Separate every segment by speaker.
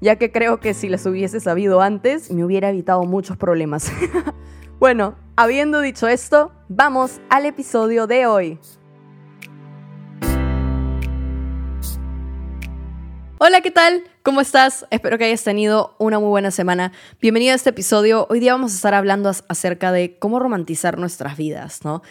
Speaker 1: ya que creo que si las hubiese sabido antes me hubiera evitado muchos problemas. bueno, habiendo dicho esto, vamos al episodio de hoy. Hola, ¿qué tal? ¿Cómo estás? Espero que hayas tenido una muy buena semana. Bienvenido a este episodio. Hoy día vamos a estar hablando acerca de cómo romantizar nuestras vidas, ¿no?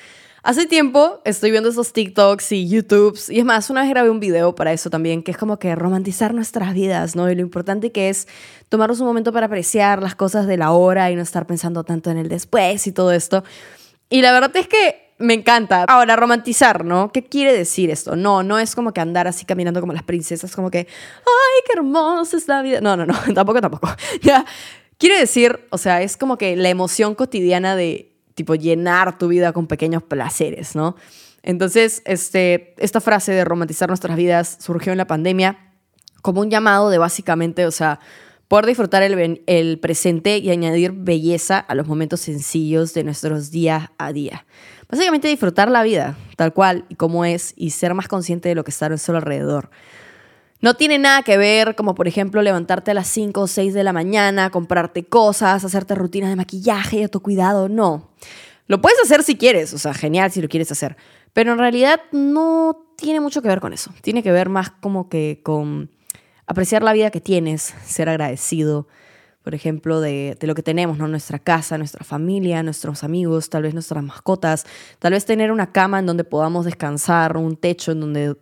Speaker 1: Hace tiempo estoy viendo esos TikToks y YouTubes, y es más, una vez grabé un video para eso también, que es como que romantizar nuestras vidas, ¿no? Y lo importante que es tomarnos un momento para apreciar las cosas de la hora y no estar pensando tanto en el después y todo esto. Y la verdad es que me encanta. Ahora, romantizar, ¿no? ¿Qué quiere decir esto? No, no es como que andar así caminando como las princesas, como que, ay, qué hermosa es la vida. No, no, no, tampoco, tampoco. Ya, quiere decir, o sea, es como que la emoción cotidiana de, tipo, llenar tu vida con pequeños placeres, ¿no? Entonces, este, esta frase de romantizar nuestras vidas surgió en la pandemia como un llamado de básicamente, o sea, poder disfrutar el, presente y añadir belleza a los momentos sencillos de nuestros día a día. Básicamente disfrutar la vida tal cual y como es y ser más consciente de lo que está a nuestro alrededor. No tiene nada que ver como por ejemplo levantarte a las 5 o 6 de la mañana, comprarte cosas, hacerte rutinas de maquillaje y autocuidado, no. Lo puedes hacer si quieres, o sea, genial si lo quieres hacer, pero en realidad no tiene mucho que ver con eso. Tiene que ver más como que con apreciar la vida que tienes, ser agradecido, por ejemplo, de, lo que tenemos, ¿no? Nuestra casa, nuestra familia, nuestros amigos, tal vez nuestras mascotas, tal vez tener una cama en donde podamos descansar, un techo en donde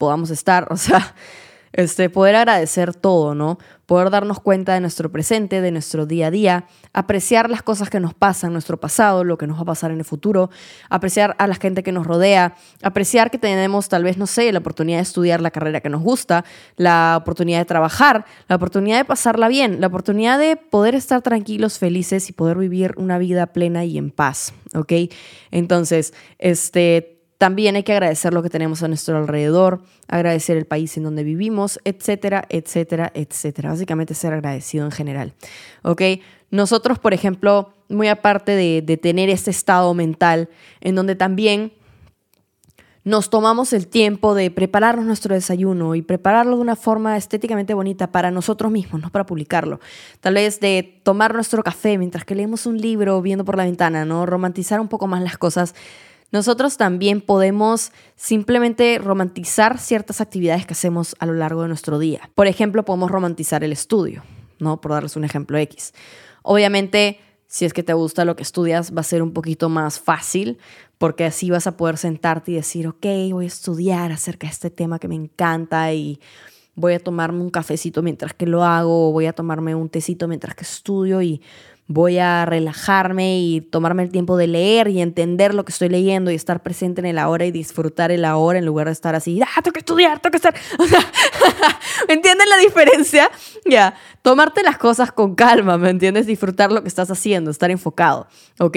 Speaker 1: podamos estar, o sea, este, poder agradecer todo, ¿no? Poder darnos cuenta de nuestro presente, de nuestro día a día, apreciar las cosas que nos pasan, nuestro pasado, lo que nos va a pasar en el futuro, apreciar a la gente que nos rodea, apreciar que tenemos tal vez, no sé, la oportunidad de estudiar la carrera que nos gusta, la oportunidad de trabajar, la oportunidad de pasarla bien, la oportunidad de poder estar tranquilos, felices y poder vivir una vida plena y en paz, ¿ok? Entonces, este también hay que agradecer lo que tenemos a nuestro alrededor, agradecer el país en donde vivimos, etcétera, etcétera, etcétera. Básicamente ser agradecido en general. ¿Ok? Nosotros, por ejemplo, muy aparte de, de tener este estado mental en donde también nos tomamos el tiempo de prepararnos nuestro desayuno y prepararlo de una forma estéticamente bonita para nosotros mismos, no para publicarlo. Tal vez de tomar nuestro café mientras que leemos un libro viendo por la ventana, ¿no? Romantizar un poco más las cosas nosotros también podemos simplemente romantizar ciertas actividades que hacemos a lo largo de nuestro día. Por ejemplo, podemos romantizar el estudio, ¿no? Por darles un ejemplo X. Obviamente, si es que te gusta lo que estudias, va a ser un poquito más fácil, porque así vas a poder sentarte y decir, ok, voy a estudiar acerca de este tema que me encanta y voy a tomarme un cafecito mientras que lo hago, o voy a tomarme un tecito mientras que estudio y voy a relajarme y tomarme el tiempo de leer y entender lo que estoy leyendo y estar presente en el ahora y disfrutar el ahora en lugar de estar así, ah, tengo que estudiar, tengo que estar. O ¿me entienden la diferencia? Ya, tomarte las cosas con calma, ¿me entiendes? Disfrutar lo que estás haciendo, estar enfocado, ¿ok?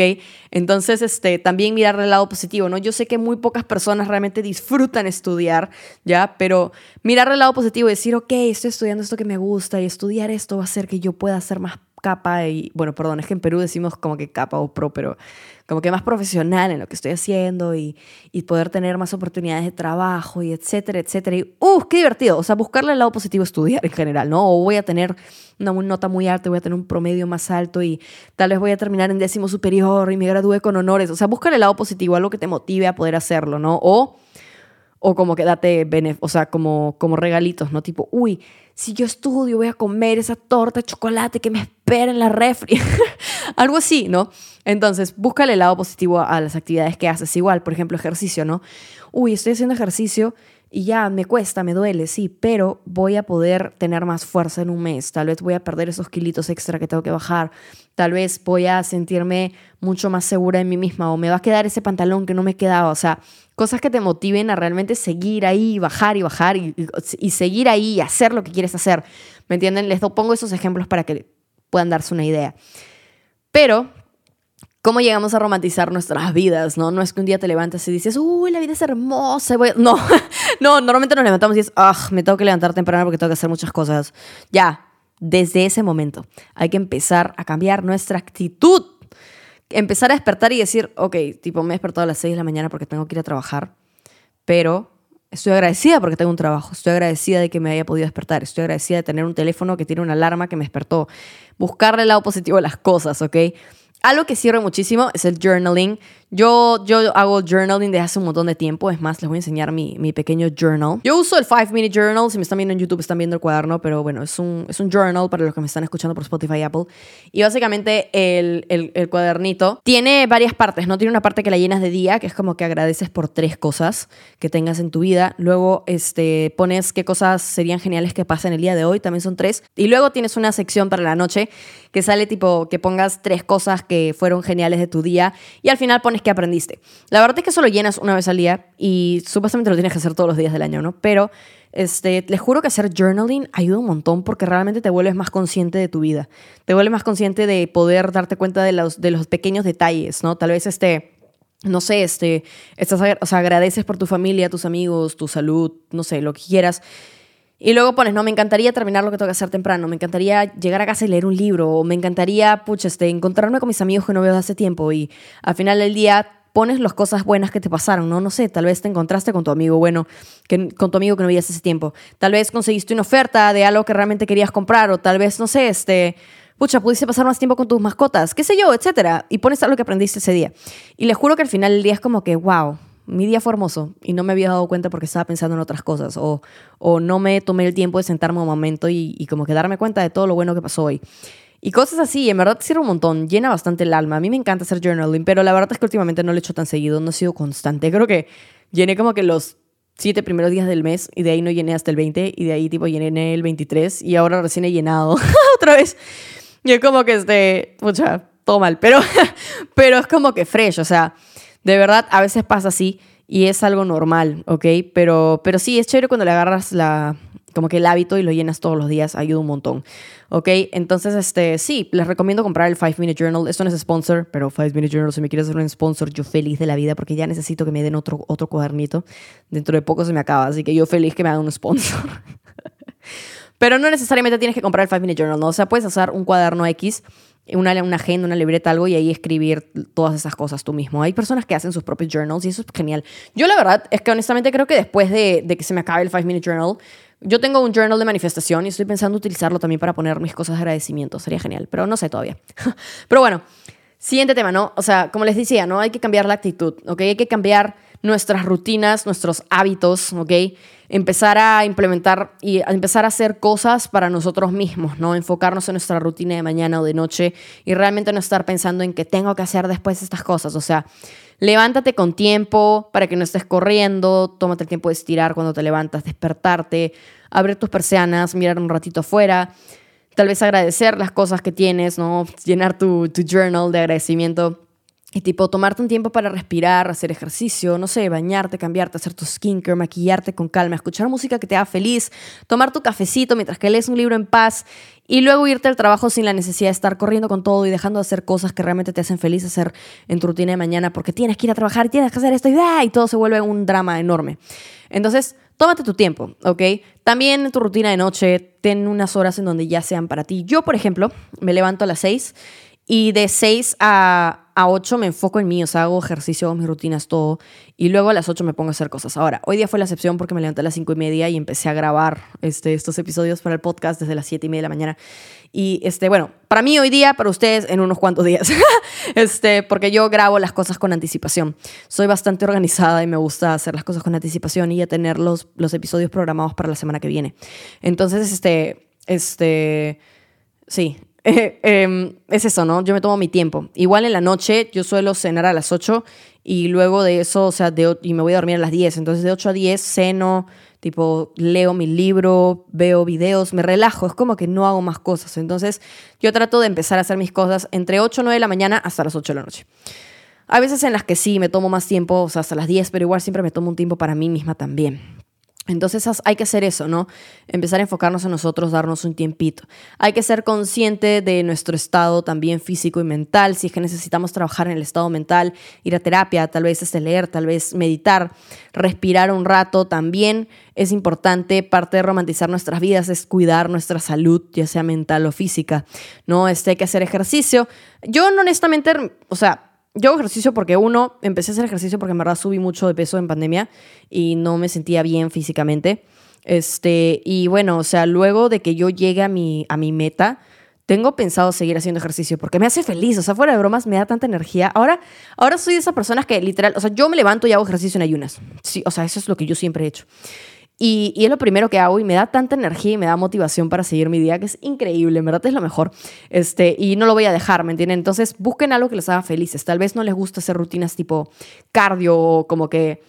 Speaker 1: Entonces, este, también mirar el lado positivo, ¿no? Yo sé que muy pocas personas realmente disfrutan estudiar, ¿ya? Pero mirar el lado positivo y decir, ok, estoy estudiando esto que me gusta y estudiar esto va a hacer que yo pueda ser más capa y, bueno, perdón, es que en Perú decimos como que capa o pro, pero como que más profesional en lo que estoy haciendo y, y poder tener más oportunidades de trabajo y etcétera, etcétera. Y, ¡uh, qué divertido! O sea, buscarle el lado positivo estudiar en general, ¿no? O voy a tener una nota muy alta, voy a tener un promedio más alto y tal vez voy a terminar en décimo superior y me gradúe con honores. O sea, buscar el lado positivo, algo que te motive a poder hacerlo, ¿no? O o como que date, o sea, como, como regalitos, ¿no? Tipo, uy, si yo estudio voy a comer esa torta de chocolate que me espera en la refri. Algo así, ¿no? Entonces, búscale el lado positivo a las actividades que haces. Igual, por ejemplo, ejercicio, ¿no? Uy, estoy haciendo ejercicio y ya me cuesta, me duele, sí, pero voy a poder tener más fuerza en un mes. Tal vez voy a perder esos kilitos extra que tengo que bajar. Tal vez voy a sentirme mucho más segura en mí misma o me va a quedar ese pantalón que no me quedaba. O sea, cosas que te motiven a realmente seguir ahí, bajar y bajar y, seguir ahí y hacer lo que quieres hacer. ¿Me entienden? Les pongo esos ejemplos para que puedan darse una idea. Pero cómo llegamos a romantizar nuestras vidas, ¿no? No es que un día te levantas y dices, uy, la vida es hermosa. No, no, normalmente nos levantamos y dices, ah, me tengo que levantar temprano porque tengo que hacer muchas cosas. Ya, desde ese momento hay que empezar a cambiar nuestra actitud. Empezar a despertar y decir, ok, tipo, me he despertado a las 6 de la mañana porque tengo que ir a trabajar, pero estoy agradecida porque tengo un trabajo, estoy agradecida de que me haya podido despertar, estoy agradecida de tener un teléfono que tiene una alarma que me despertó. Buscarle el lado positivo a las cosas, ¿ok? Algo que sirve muchísimo es el journaling. Yo, yo hago journaling desde hace un montón de tiempo. Es más, les voy a enseñar mi, mi pequeño journal. Yo uso el 5 Minute Journal. Si me están viendo en YouTube, están viendo el cuaderno. Pero bueno, es un, es un journal para los que me están escuchando por Spotify y Apple. Y básicamente el, el, el cuadernito tiene varias partes. No tiene una parte que la llenas de día, que es como que agradeces por tres cosas que tengas en tu vida. Luego este, pones qué cosas serían geniales que pasen el día de hoy. También son tres. Y luego tienes una sección para la noche que sale tipo que pongas tres cosas que fueron geniales de tu día. Y al final pones que aprendiste. La verdad es que solo llenas una vez al día y supuestamente lo tienes que hacer todos los días del año, ¿no? Pero este, les juro que hacer journaling ayuda un montón porque realmente te vuelves más consciente de tu vida. Te vuelves más consciente de poder darte cuenta de los, de los pequeños detalles, ¿no? Tal vez este no sé, este, estás, o sea, agradeces por tu familia, tus amigos, tu salud, no sé, lo que quieras. Y luego pones, no, me encantaría terminar lo que tengo que hacer temprano, me encantaría llegar a casa y leer un libro, o me encantaría, pucha, este, encontrarme con mis amigos que no veo desde hace tiempo. Y al final del día pones las cosas buenas que te pasaron, ¿no? No sé, tal vez te encontraste con tu amigo bueno, que, con tu amigo que no veías ese tiempo. Tal vez conseguiste una oferta de algo que realmente querías comprar, o tal vez, no sé, este, pucha, pudiste pasar más tiempo con tus mascotas, qué sé yo, etcétera. Y pones algo que aprendiste ese día. Y les juro que al final del día es como que, wow, mi día fue hermoso y no me había dado cuenta porque estaba pensando en otras cosas o, o no me tomé el tiempo de sentarme un momento y, como que darme cuenta de todo lo bueno que pasó hoy. Y cosas así, en verdad sirve un montón, llena bastante el alma. A mí me encanta hacer journaling, pero la verdad es que últimamente no lo he hecho tan seguido, no he sido constante. Creo que llené como que los siete primeros días del mes y de ahí no llené hasta el 20 y de ahí tipo llené el 23 y ahora recién he llenado otra vez. Y es como que este, pucha, todo mal, pero, pero es como que fresh, o sea, de verdad a veces pasa así y es algo normal, ¿ok? Pero, pero sí, es chévere cuando le agarras la, como que el hábito y lo llenas todos los días ayuda un montón. ¿Ok? Entonces, este, sí, les recomiendo comprar el 5 Minute Journal. Esto no es sponsor, pero 5 Minute Journal, si me quieres hacer un sponsor, yo feliz de la vida porque ya necesito que me den otro, otro cuadernito. Dentro de poco se me acaba, así que yo feliz que me hagan un sponsor. pero no necesariamente tienes que comprar el 5 Minute Journal, ¿no? O sea, puedes hacer un cuaderno X una, una agenda, una libreta, algo y ahí escribir todas esas cosas tú mismo. Hay personas que hacen sus propios journals y eso es genial. Yo la verdad es que honestamente creo que después de, de que se me acabe el 5 Minute Journal, yo tengo un journal de manifestación y estoy pensando utilizarlo también para poner mis cosas de agradecimiento. Sería genial, pero no sé todavía. pero bueno, siguiente tema, ¿no? O sea, como les decía, ¿no? Hay que cambiar la actitud, ¿ok? Hay que cambiar nuestras rutinas, nuestros hábitos, ¿ok? Empezar a implementar y empezar a hacer cosas para nosotros mismos, ¿no? Enfocarnos en nuestra rutina de mañana o de noche y realmente no estar pensando en que tengo que hacer después estas cosas. O sea, Levántate con tiempo para que no estés corriendo, tómate el tiempo de estirar cuando te levantas, despertarte, abrir tus persianas, mirar un ratito afuera, tal vez agradecer las cosas que tienes, ¿no? Llenar tu, tu journal de agradecimiento. Y tipo, tomarte un tiempo para respirar, hacer ejercicio, no sé, bañarte, cambiarte, hacer tu skincare, maquillarte con calma, escuchar música que te haga feliz, tomar tu cafecito mientras que lees un libro en paz y luego irte al trabajo sin la necesidad de estar corriendo con todo y dejando de hacer cosas que realmente te hacen feliz hacer en tu rutina de mañana porque tienes que ir a trabajar, tienes que hacer esto y, ¡ah! y todo se vuelve un drama enorme. Entonces, tómate tu tiempo, ¿ok? También en tu rutina de noche, ten unas horas en donde ya sean para ti. Yo, por ejemplo, me levanto a las 6 y de 6 a a 8 me enfoco en mí, o sea, hago ejercicio, hago mis rutinas, todo. Y luego a las 8 me pongo a hacer cosas. Ahora, hoy día fue la excepción porque me levanté a las 5 y media y empecé a grabar este, estos episodios para el podcast desde las 7 y media de la mañana. Y este, bueno, para mí hoy día, para ustedes en unos cuantos días. este, porque yo grabo las cosas con anticipación. Soy bastante organizada y me gusta hacer las cosas con anticipación y ya tener los, los episodios programados para la semana que viene. Entonces, este, este, sí, Em, es eso, ¿no? Yo me tomo mi tiempo. Igual en la noche yo suelo cenar a las 8 y luego de eso, o sea, de, y me voy a dormir a las 10. Entonces de 8 a 10 ceno, tipo leo mi libro, veo videos, me relajo. Es como que no hago más cosas. Entonces yo trato de empezar a hacer mis cosas entre 8 o 9 de la mañana hasta las 8 de la noche. Hay veces en las que sí, me tomo más tiempo, o sea, hasta las 10, pero igual siempre me tomo un tiempo para mí misma también. Entonces hay que hacer eso, ¿no? Empezar a enfocarnos en nosotros, darnos un tiempito. Hay que ser consciente de nuestro estado también físico y mental, si es que necesitamos trabajar en el estado mental, ir a terapia, tal vez este leer, tal vez meditar, respirar un rato, también es importante. Parte de romantizar nuestras vidas es cuidar nuestra salud, ya sea mental o física, ¿no? Este hay que hacer ejercicio. Yo honestamente, o sea, yo hago ejercicio porque uno, empecé a hacer ejercicio porque en verdad subí mucho de peso en pandemia y no me sentía bien físicamente. Este, y bueno, o sea, luego de que yo llegue a mi, a mi meta, tengo pensado seguir haciendo ejercicio porque me hace feliz, o sea, fuera de bromas, me da tanta energía. Ahora, ahora soy de esas personas que literal, o sea, yo me levanto y hago ejercicio en ayunas. Sí, o sea, eso es lo que yo siempre he hecho. Y, es lo primero que hago y me da tanta energía y me da motivación para seguir mi día que es increíble, en verdad es lo mejor. Este, y no lo voy a dejar, ¿me entienden? Entonces busquen algo que les haga felices. Tal vez no les gusta hacer rutinas tipo cardio o como que,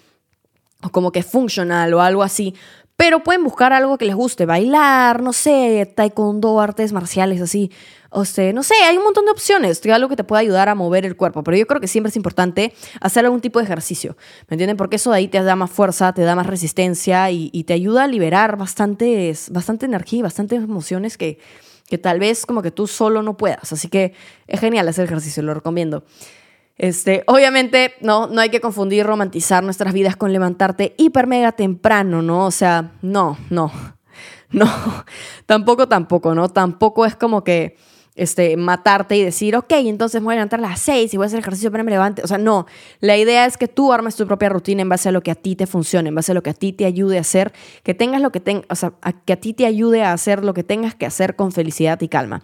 Speaker 1: o como que funcional o algo así, pero pueden buscar algo que les guste, bailar, no sé, taekwondo, artes marciales, así. O no sé, hay un montón de opciones, algo que te pueda ayudar a mover el cuerpo, pero yo creo que siempre es importante hacer algún tipo de ejercicio, ¿me entienden? Porque eso de ahí te da más fuerza, te da más resistencia y, te ayuda a liberar bastante energía y bastantes emociones que, que tal vez como que tú solo no puedas. Así que es genial hacer ejercicio, lo recomiendo. Este, obviamente, no, no hay que confundir romantizar nuestras vidas con levantarte hiper mega temprano, ¿no? O sea, no, no, no, tampoco, tampoco, ¿no? Tampoco es como que este, matarte y decir, ok, entonces voy a levantar a las 6 y voy a hacer ejercicio para que me levante. O sea, no. La idea es que tú armes tu propia rutina en base a lo que a ti te funcione, en base a lo que a ti te ayude a hacer, que tengas lo que tengas, o sea, que a ti te ayude a hacer lo que tengas que hacer con felicidad y calma.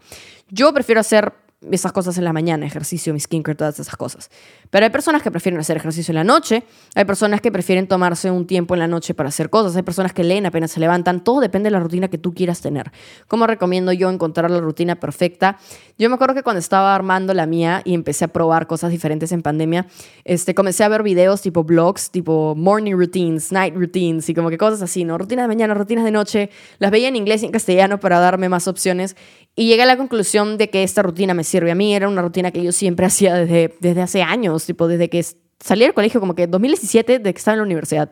Speaker 1: Yo prefiero hacer esas cosas en la mañana, ejercicio, mi skincare, todas esas cosas. Pero hay personas que prefieren hacer ejercicio en la noche, hay personas que prefieren tomarse un tiempo en la noche para hacer cosas, hay personas que leen apenas se levantan, todo depende de la rutina que tú quieras tener. ¿Cómo recomiendo yo encontrar la rutina perfecta? Yo me acuerdo que cuando estaba armando la mía y empecé a probar cosas diferentes en pandemia, este, comencé a ver videos tipo blogs, tipo morning routines, night routines y como que cosas así, ¿no? Rutinas de mañana, rutinas de noche, las veía en inglés y en castellano para darme más opciones y llegué a la conclusión de que esta rutina me sirve a mí. Era una rutina que yo siempre hacía desde, desde hace años, tipo desde que salí del colegio, como que 2017, de que estaba en la universidad.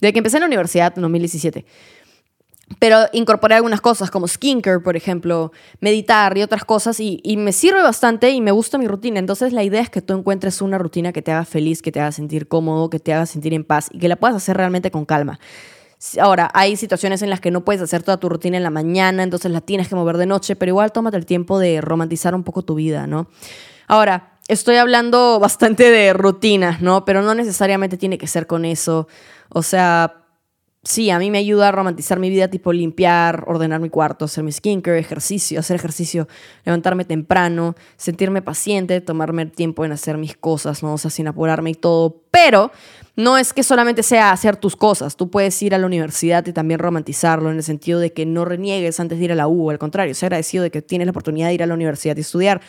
Speaker 1: Desde que empecé en la universidad en 2017. Pero incorporé algunas cosas como skincare, por ejemplo, meditar y otras cosas y, y, me sirve bastante y me gusta mi rutina. Entonces la idea es que tú encuentres una rutina que te haga feliz, que te haga sentir cómodo, que te haga sentir en paz y que la puedas hacer realmente con calma. Ahora, hay situaciones en las que no puedes hacer toda tu rutina en la mañana, entonces la tienes que mover de noche, pero igual tómate el tiempo de romantizar un poco tu vida, ¿no? Ahora, estoy hablando bastante de rutinas, ¿no? Pero no necesariamente tiene que ser con eso. O sea, sí, a mí me ayuda a romantizar mi vida, tipo limpiar, ordenar mi cuarto, hacer mi skincare, ejercicio, hacer ejercicio, levantarme temprano, sentirme paciente, tomarme el tiempo en hacer mis cosas, ¿no? O sea, sin apurarme y todo. Pero no es que solamente sea hacer tus cosas, tú puedes ir a la universidad y también romantizarlo en el sentido de que no reniegues antes de ir a la U, al contrario, ser agradecido de que tienes la oportunidad de ir a la universidad y estudiar,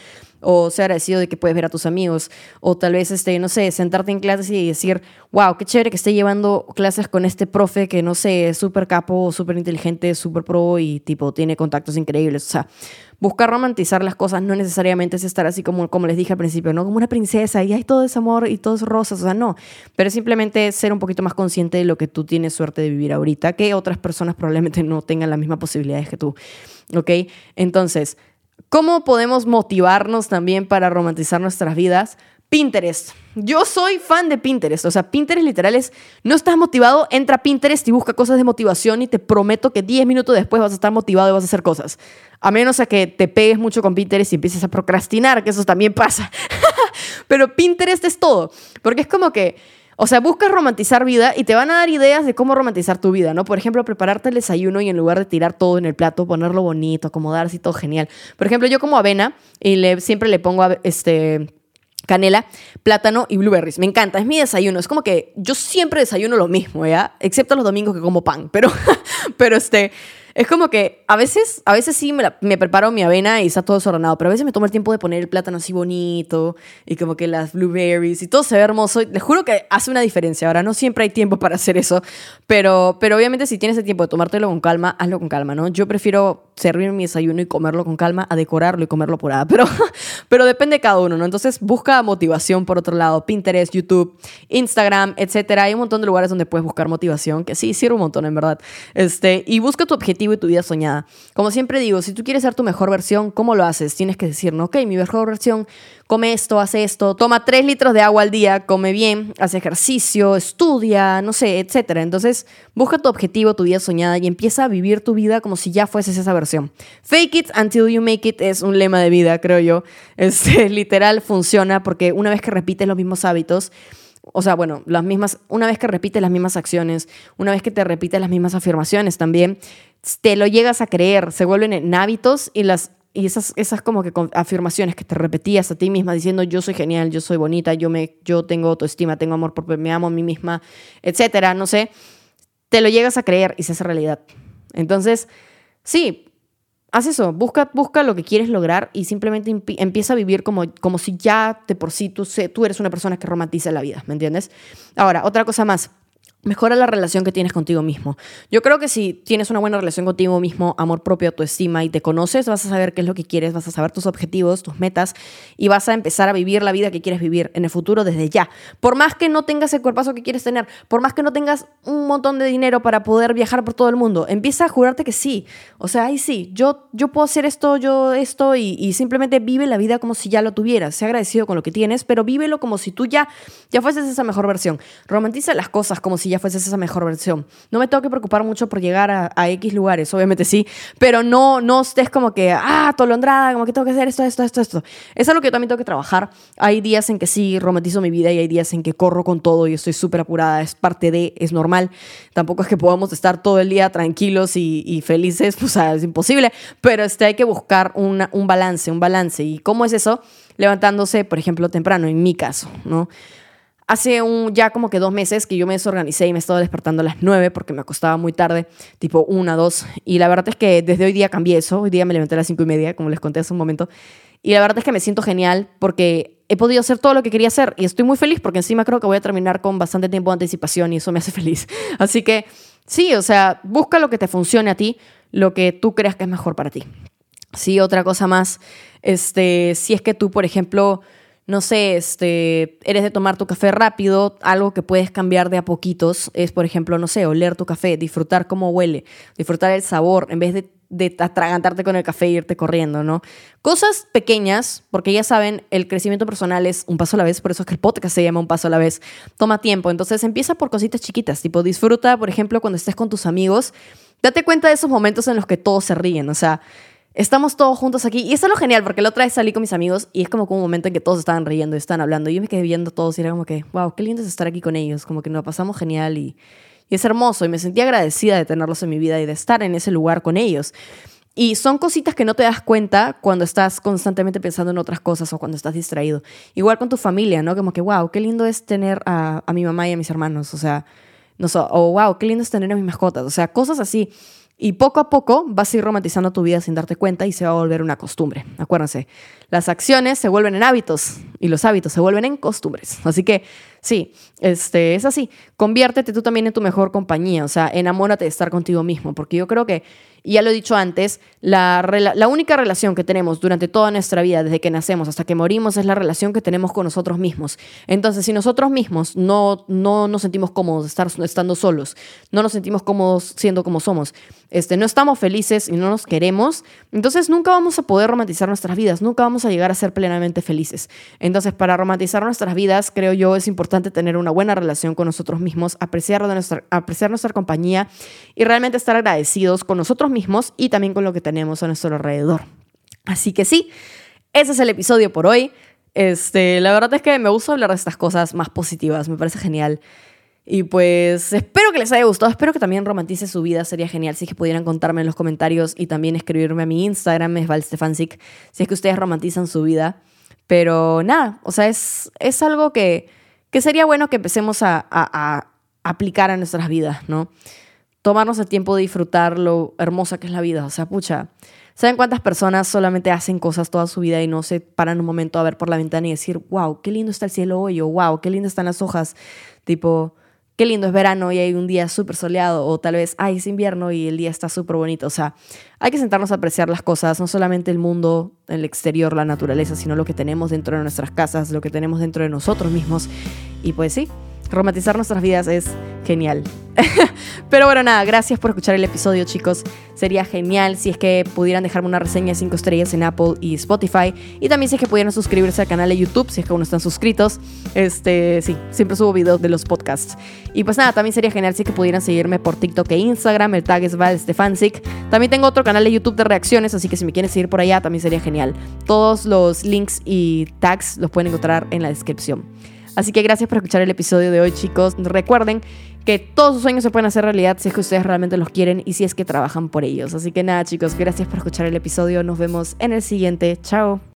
Speaker 1: o ser agradecido de que puedes ver a tus amigos, o tal vez, este, no sé, sentarte en clases y decir, wow, qué chévere que esté llevando clases con este profe que, no sé, es súper capo, súper inteligente, súper pro y tipo tiene contactos increíbles, o sea, buscar romantizar las cosas no necesariamente es estar así como, como les dije al principio, ¿no? Como una princesa y hay todo ese amor y todo es rosas, o sea, no. Pero simplemente ser un poquito más consciente de lo que tú tienes suerte de vivir ahorita, que otras personas probablemente no tengan las mismas posibilidades que tú, ¿ok? Entonces, ¿cómo podemos motivarnos también para romantizar nuestras vidas? Pinterest. Yo soy fan de Pinterest. O sea, Pinterest literal es, no estás motivado, entra a Pinterest y busca cosas de motivación y te prometo que 10 minutos después vas a estar motivado y vas a hacer cosas. A menos que te pegues mucho con Pinterest y empieces a procrastinar, que eso también pasa. Pero Pinterest es todo. Porque es como que, o sea, buscas romantizar vida y te van a dar ideas de cómo romantizar tu vida, ¿no? Por ejemplo, prepararte el desayuno y en lugar de tirar todo en el plato, ponerlo bonito, acomodarse y todo genial. Por ejemplo, yo como avena y le, siempre le pongo este canela, plátano y blueberries. Me encanta, es mi desayuno. Es como que yo siempre desayuno lo mismo, ¿ya? Excepto los domingos que como pan, pero, pero este, Es como que a veces, a veces sí me, me, preparo mi avena y está todo desordenado, pero a veces me tomo el tiempo de poner el plátano así bonito y como que las blueberries y todo se ve hermoso. Les juro que hace una diferencia. Ahora, no siempre hay tiempo para hacer eso, pero, pero obviamente si tienes el tiempo de tomártelo con calma, hazlo con calma, ¿no? Yo prefiero servir mi desayuno y comerlo con calma a decorarlo y comerlo por ahí, pero, pero depende de cada uno, ¿no? Entonces busca motivación por otro lado, Pinterest, YouTube, Instagram, etcétera. Hay un montón de lugares donde puedes buscar motivación, que sí, sirve un montón, en verdad. Este, y busca tu objetivo y tu vida soñada. Como siempre digo, si tú quieres ser tu mejor versión, ¿cómo lo haces? Tienes que decir, ¿no? ok, mi mejor versión, come esto, hace esto, toma 3 litros de agua al día, come bien, hace ejercicio, estudia, no sé, etcétera. Entonces, busca tu objetivo, tu vida soñada y empieza a vivir tu vida como si ya fueses esa versión. Fake it until you make it es un lema de vida, creo yo. Este, literal funciona porque una vez que repites los mismos hábitos, o sea, bueno, las mismas, una vez que repites las mismas acciones, una vez que te repites las mismas afirmaciones también, te lo llegas a creer, se vuelven en hábitos y las y esas, esas como que afirmaciones que te repetías a ti misma diciendo yo soy genial, yo soy bonita, yo, me, yo tengo autoestima, tengo amor propio, me amo a mí misma, etcétera, no sé, te lo llegas a creer y se hace realidad. Entonces, sí, haz eso, busca, busca lo que quieres lograr y simplemente empieza a vivir como, como si ya de por sí tú, tú eres una persona que romantiza la vida, ¿me entiendes? Ahora, otra cosa más mejora la relación que tienes contigo mismo. Yo creo que si tienes una buena relación contigo mismo, amor propio, tu estima y te conoces, vas a saber qué es lo que quieres, vas a saber tus objetivos, tus metas y vas a empezar a vivir la vida que quieres vivir en el futuro desde ya. Por más que no tengas el cuerpazo que quieres tener, por más que no tengas un montón de dinero para poder viajar por todo el mundo, empieza a jurarte que sí. O sea, ahí sí, yo, yo puedo hacer esto, yo esto y, y simplemente vive la vida como si ya lo tuvieras. Sé agradecido con lo que tienes, pero vívelo como si tú ya, ya fueses esa mejor versión. Romantiza las cosas como si ya fueses esa mejor versión. No me tengo que preocupar mucho por llegar a, X lugares, obviamente sí, pero no, no estés como que, ah, tolondrada, como que tengo que hacer esto, esto, esto, esto. Es algo que yo también tengo que trabajar. Hay días en que sí romantizo mi vida y hay días en que corro con todo y estoy súper apurada. Es parte de, es normal. Tampoco es que podamos estar todo el día tranquilos y, felices, pues es imposible, pero este, hay que buscar un balance, un balance. ¿Y cómo es eso? Levantándose, por ejemplo, temprano, en mi caso, ¿no? Hace un, ya como que dos meses que yo me desorganicé y me estaba despertando a las nueve porque me acostaba muy tarde, tipo una, dos. Y la verdad es que desde hoy día cambié eso. Hoy día me levanté a las cinco y media, como les conté hace un momento. Y la verdad es que me siento genial porque he podido hacer todo lo que quería hacer. Y estoy muy feliz porque encima creo que voy a terminar con bastante tiempo de anticipación y eso me hace feliz. Así que sí, o sea, busca lo que te funcione a ti, lo que tú creas que es mejor para ti. Sí, otra cosa más, este, si es que tú, por ejemplo, no sé, este, eres de tomar tu café rápido, algo que puedes cambiar de a poquitos es, por ejemplo, no sé, oler tu café, disfrutar cómo huele, disfrutar el sabor, en vez de, de atragantarte con el café e irte corriendo, ¿no? Cosas pequeñas, porque ya saben, el crecimiento personal es un paso a la vez, por eso es que el podcast se llama un paso a la vez, toma tiempo, entonces empieza por cositas chiquitas, tipo disfruta, por ejemplo, cuando estés con tus amigos, date cuenta de esos momentos en los que todos se ríen, o sea, estamos todos juntos aquí. Y eso es lo genial, porque la otra vez salí con mis amigos y es como, un momento en que todos estaban riendo y estaban hablando. Y yo me quedé viendo todos y era como que, wow, qué lindo es estar aquí con ellos. Como que nos pasamos genial y, y es hermoso. Y me sentí agradecida de tenerlos en mi vida y de estar en ese lugar con ellos. Y son cositas que no te das cuenta cuando estás constantemente pensando en otras cosas o cuando estás distraído. Igual con tu familia, ¿no? Como que, wow, qué lindo es tener a, a mi mamá y a mis hermanos. O sea, no sé, o wow, qué lindo es tener a mis mascotas. O sea, cosas así y poco a poco vas a ir romantizando tu vida sin darte cuenta y se va a volver una costumbre. Acuérdense, las acciones se vuelven en hábitos y los hábitos se vuelven en costumbres. Así que sí, este, es así. Conviértete tú también en tu mejor compañía, o sea, enamórate de estar contigo mismo, porque yo creo que y ya lo he dicho antes, la, única relación que tenemos durante toda nuestra vida, desde que nacemos hasta que morimos, es la relación que tenemos con nosotros mismos. Entonces, si nosotros mismos no, no nos sentimos cómodos estar, estando solos, no nos sentimos cómodos siendo como somos, este, no estamos felices y no nos queremos, entonces nunca vamos a poder romantizar nuestras vidas, nunca vamos a llegar a ser plenamente felices. Entonces, para romantizar nuestras vidas, creo yo, es importante tener una buena relación con nosotros mismos, apreciar, apreciar nuestra compañía y realmente estar agradecidos con nosotros mismos y también con lo que tenemos a nuestro alrededor. Así que sí, ese es el episodio por hoy. Este, la verdad es que me gusta hablar de estas cosas más positivas, me parece genial. Y pues espero que les haya gustado, espero que también romantice su vida, sería genial si es que pudieran contarme en los comentarios y también escribirme a mi Instagram, es Valstefancic, si es que ustedes romantizan su vida. Pero nada, o sea, es, es algo que, que sería bueno que empecemos a, a, a aplicar a nuestras vidas, ¿no? Tomarnos el tiempo de disfrutar lo hermosa que es la vida. O sea, pucha, ¿saben cuántas personas solamente hacen cosas toda su vida y no se paran un momento a ver por la ventana y decir, wow, qué lindo está el cielo hoy, o wow, qué lindo están las hojas? Tipo, qué lindo es verano y hay un día súper soleado, o tal vez, ay, es invierno y el día está súper bonito. O sea, hay que sentarnos a apreciar las cosas, no solamente el mundo, el exterior, la naturaleza, sino lo que tenemos dentro de nuestras casas, lo que tenemos dentro de nosotros mismos. Y pues sí, romantizar nuestras vidas es genial. Pero bueno, nada, gracias por escuchar el episodio, chicos. Sería genial si es que pudieran dejarme una reseña de 5 estrellas en Apple y Spotify. Y también si es que pudieran suscribirse al canal de YouTube, si es que aún no están suscritos. Este, sí, siempre subo videos de los podcasts. Y pues nada, también sería genial si es que pudieran seguirme por TikTok e Instagram. El tag es Val Stefancic. También tengo otro canal de YouTube de reacciones, así que si me quieren seguir por allá, también sería genial. Todos los links y tags los pueden encontrar en la descripción. Así que gracias por escuchar el episodio de hoy, chicos. Recuerden que todos sus sueños se pueden hacer realidad si es que ustedes realmente los quieren y si es que trabajan por ellos. Así que nada, chicos, gracias por escuchar el episodio. Nos vemos en el siguiente. Chao.